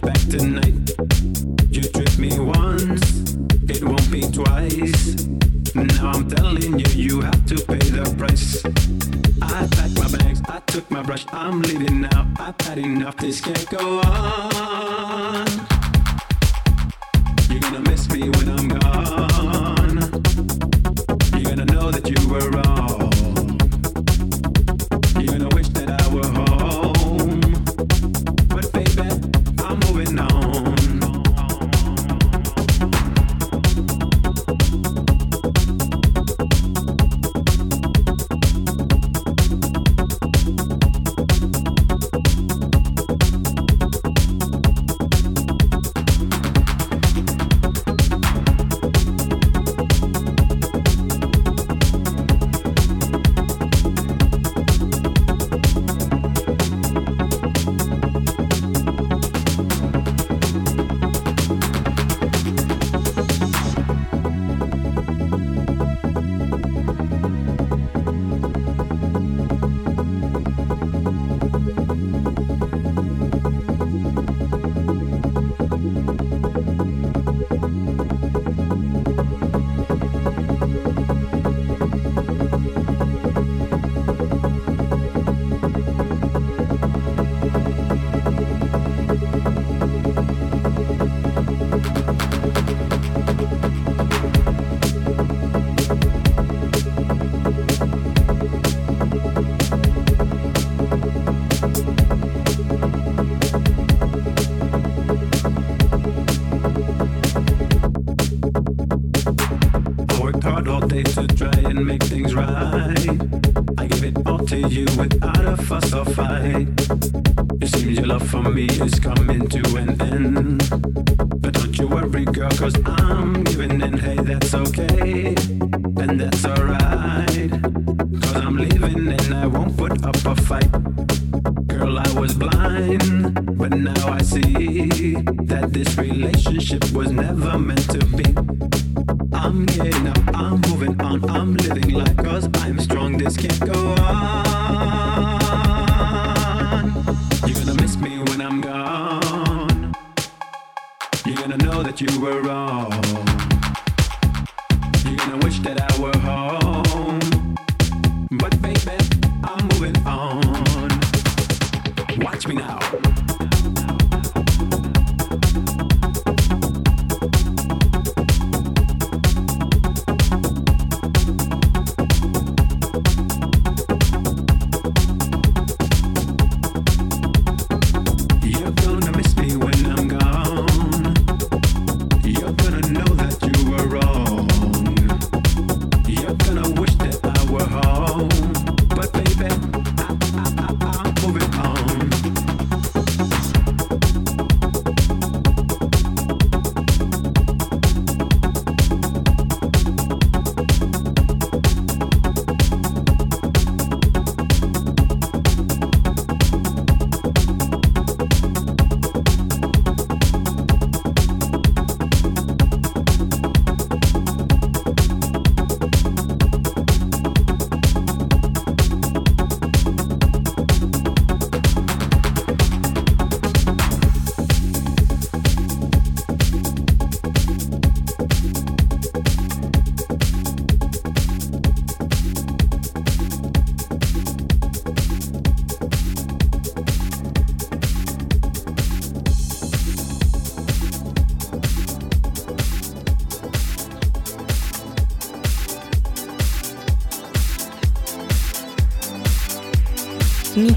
back tonight. You tricked me once, it won't be twice. Now I'm telling you, you have to pay the price. I packed my bags, I took my brush, I'm leaving now. I've had enough, this can't go on. You're gonna miss me when I'm gone. right. I give it all to you without a fuss or fight. It seems your love for me is coming to an end. But don't you worry, girl, cause I'm giving in. Hey, that's okay, and that's alright. Cause I'm leaving and I won't put up a fight. Girl, I was blind, but now I see that this relationship was never meant to be. I'm getting up, I'm moving on, I'm living life cause I'm strong, this can't go on. You're gonna miss me when I'm gone. You're gonna know that you were wrong.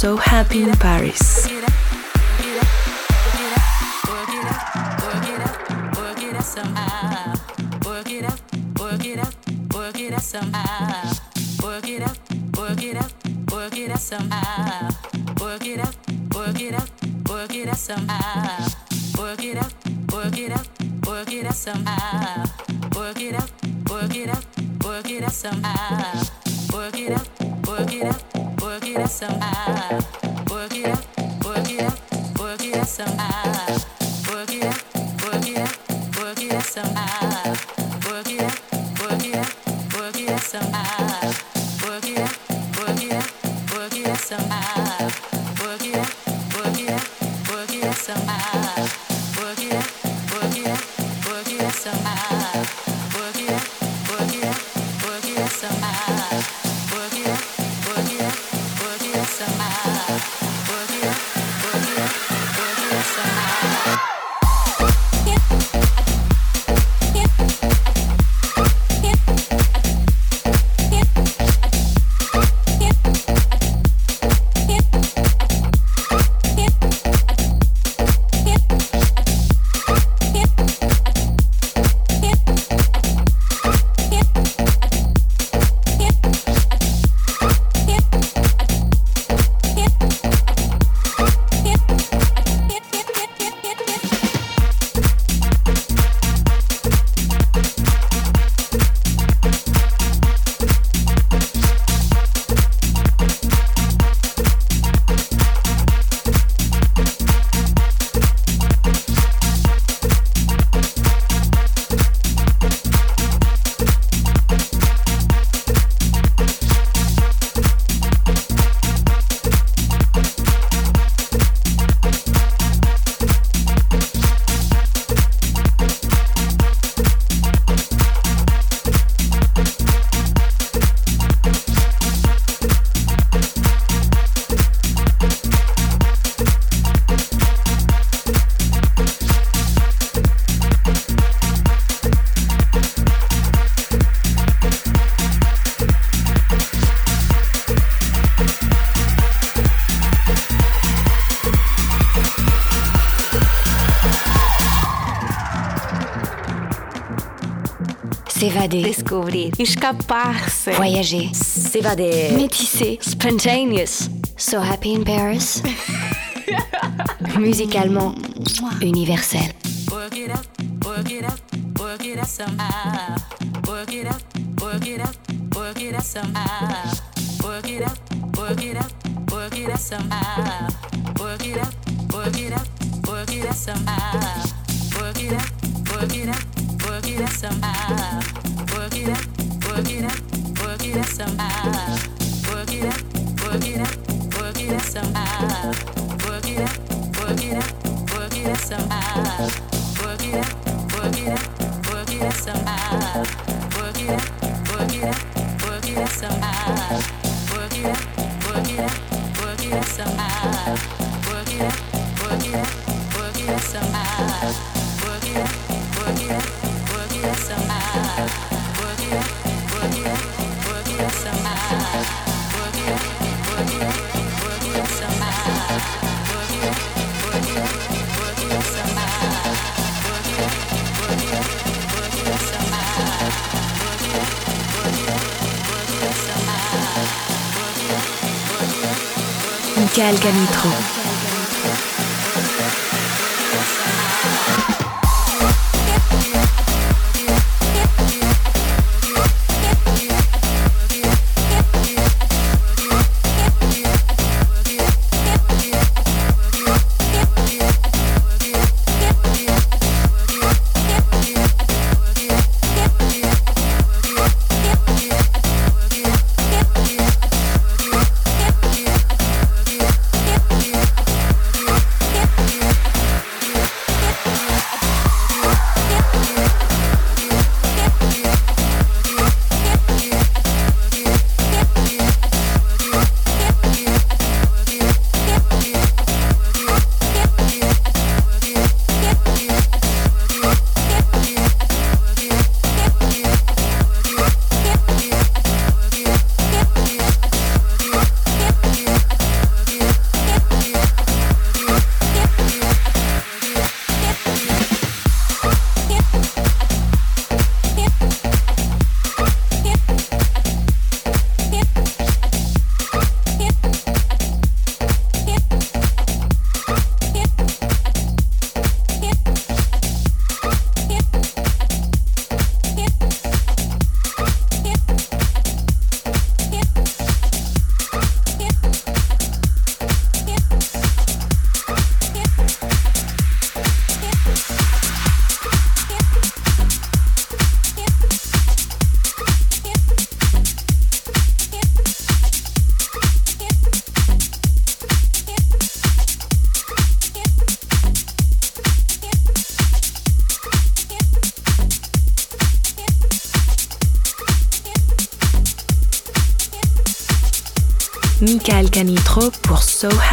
So Happy in Paris. s'évader, découvrir, escaparse, voyager, s'évader, métisser, spontaneous. So happy in Paris. Musicalement, universel. Work it out, work it out, work it out somehow. it out somehow. Work it out. Pascal Canitro.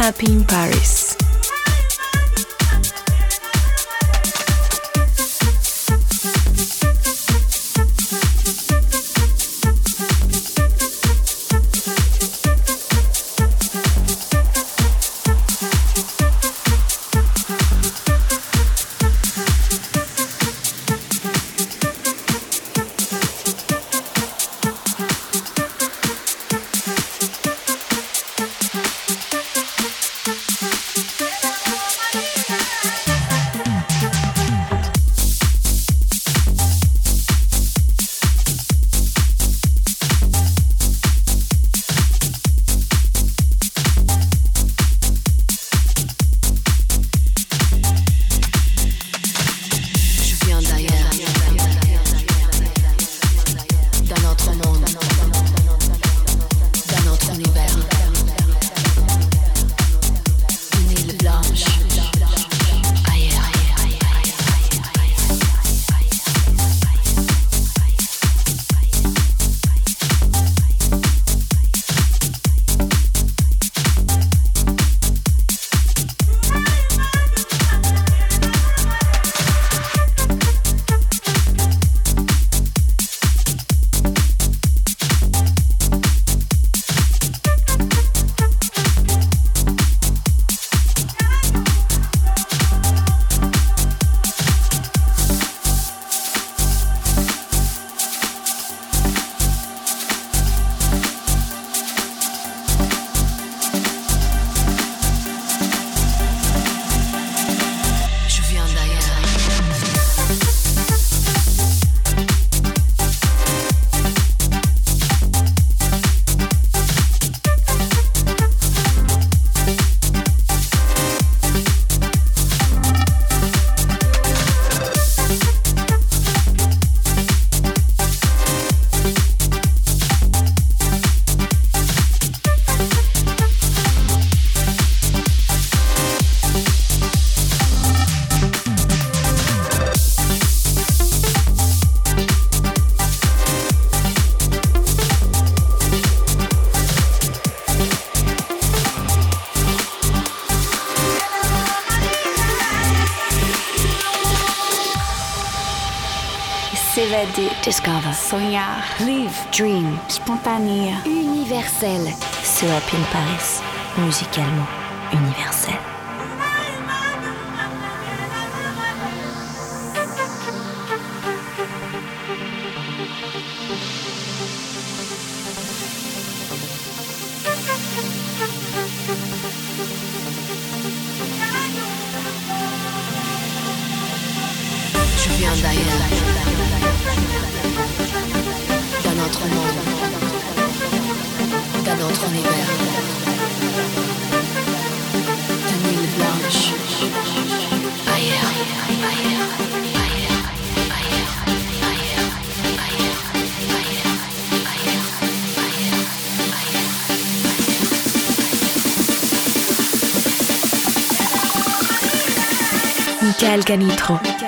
Happy in Paris. Discover. Sognard. Live. Dream. Spontané. Universel. Ce Happy in Paris. Musicalement universel. Quel Canitro.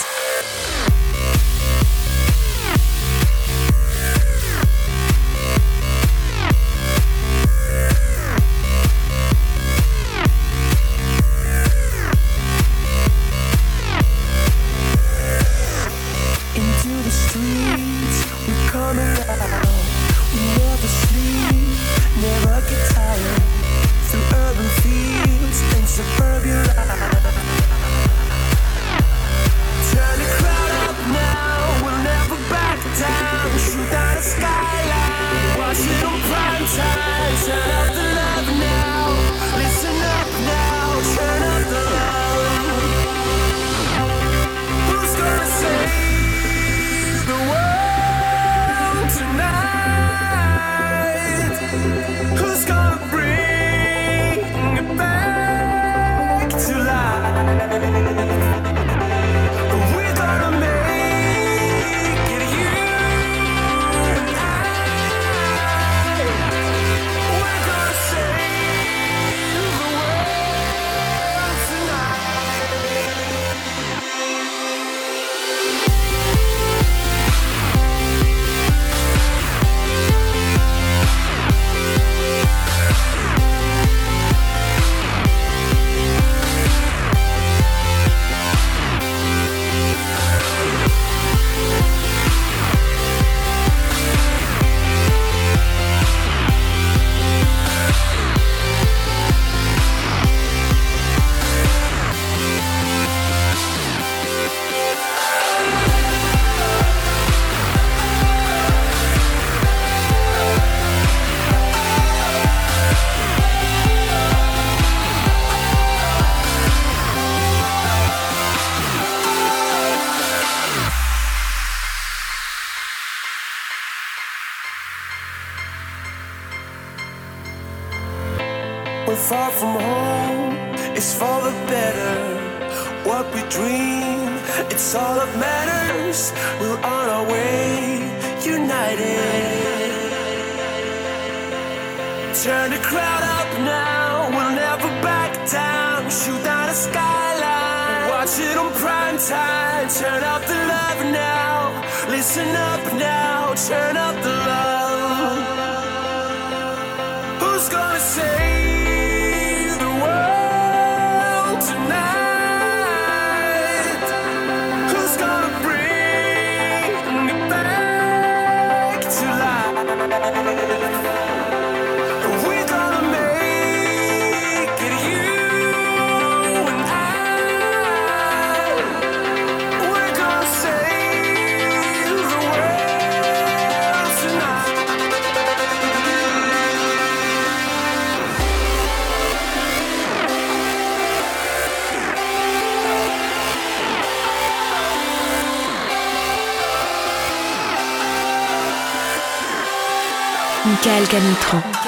Michael Canitrot.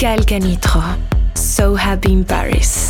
Pascal Canitrot. So happy in Paris.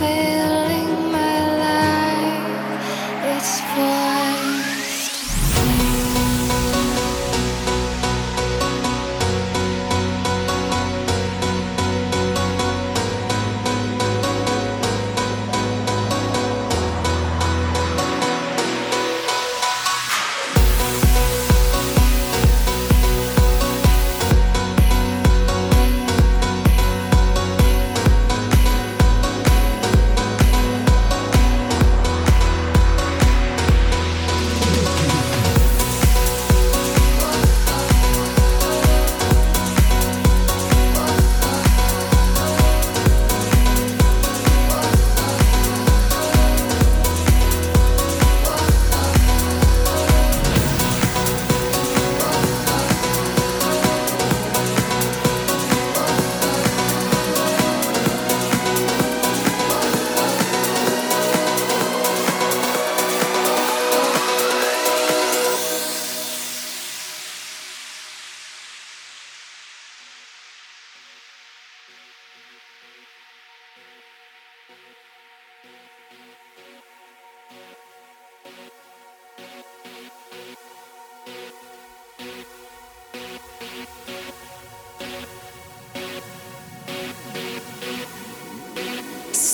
fail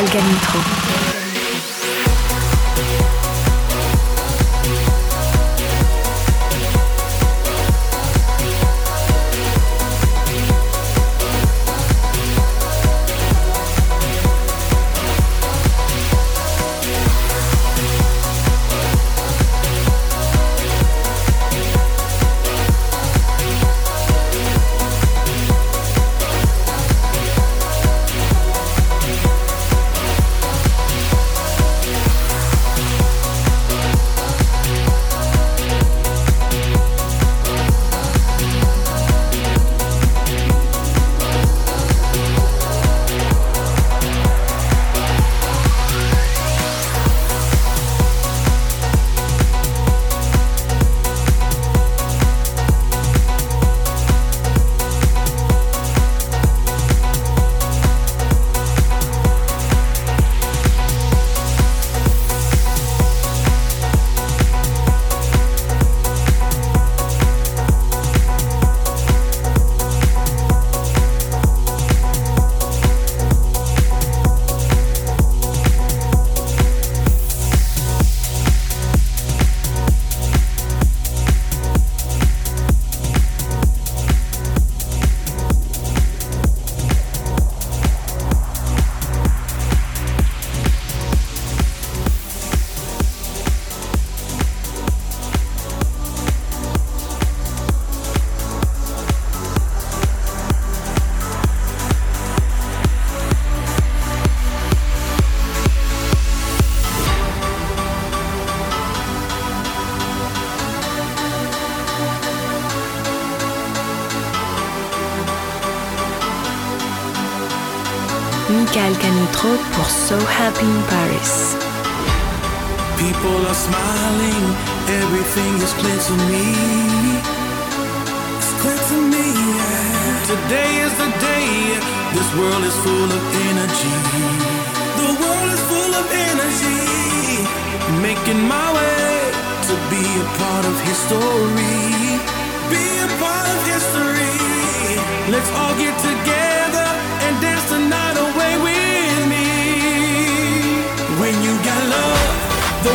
Algamitro. Roth pour So Happy in Paris. People are smiling, everything is clear to me. It's clear to me. Yeah. Today is the day. This world is full of energy. The world is full of energy. Making my way to be a part of history. Be a part of history. Let's all get together